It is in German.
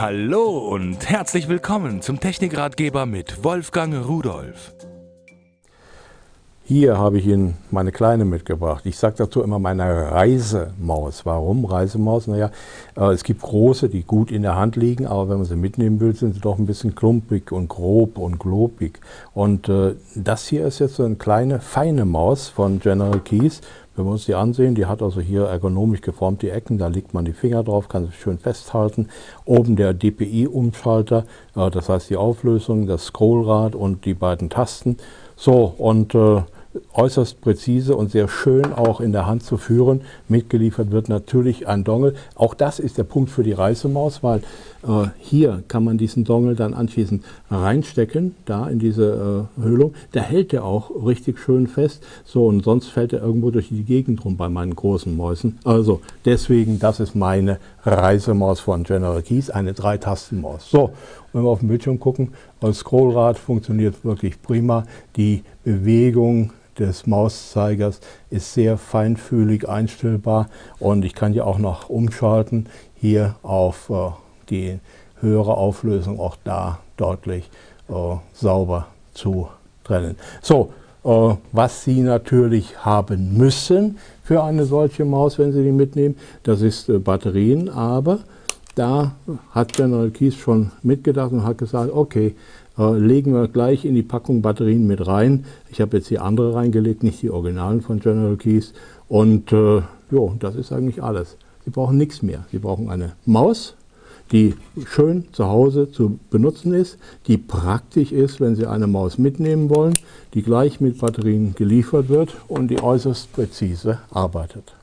Hallo und herzlich willkommen zum Technikratgeber mit Wolfgang Rudolf. Hier habe ich Ihnen meine Kleine mitgebracht. Ich sage dazu immer meine Reisemaus. Warum Reisemaus? Naja, äh, es gibt große, die gut in der Hand liegen, aber wenn man sie mitnehmen will, sind sie doch ein bisschen klumpig und grob und globig. Und äh, das hier ist jetzt so eine kleine, feine Maus von General Keys. Wenn wir uns die ansehen, die hat also hier ergonomisch geformt die Ecken, da legt man die Finger drauf, kann sie schön festhalten. Oben der DPI-Umschalter, äh, das heißt die Auflösung, das Scrollrad und die beiden Tasten. So, und äh, äußerst präzise und sehr schön auch in der Hand zu führen. Mitgeliefert wird natürlich ein Dongle. Auch das ist der Punkt für die Reisemaus, weil äh, hier kann man diesen Dongle dann anschließend reinstecken, da in diese äh, Höhlung. Da hält er auch richtig schön fest. So, und sonst fällt er irgendwo durch die Gegend rum bei meinen großen Mäusen. Also deswegen, das ist meine Reisemaus von General Keys, eine Dreitastenmaus. So, wenn wir auf dem Bildschirm gucken, das Scrollrad funktioniert wirklich prima. Die Bewegung des Mauszeigers ist sehr feinfühlig einstellbar und ich kann hier auch noch umschalten, hier auf äh, die höhere Auflösung, auch da deutlich äh, sauber zu trennen. So, äh, was Sie natürlich haben müssen für eine solche Maus, wenn Sie die mitnehmen, das ist äh, Batterien, aber da hat General Keys schon mitgedacht und hat gesagt, okay, legen wir gleich in die Packung Batterien mit rein. Ich habe jetzt hier andere reingelegt, nicht die Originalen von General Keys. Und äh, jo, das ist eigentlich alles. Sie brauchen nichts mehr. Sie brauchen eine Maus, die schön zu Hause zu benutzen ist, die praktisch ist, wenn Sie eine Maus mitnehmen wollen, die gleich mit Batterien geliefert wird und die äußerst präzise arbeitet.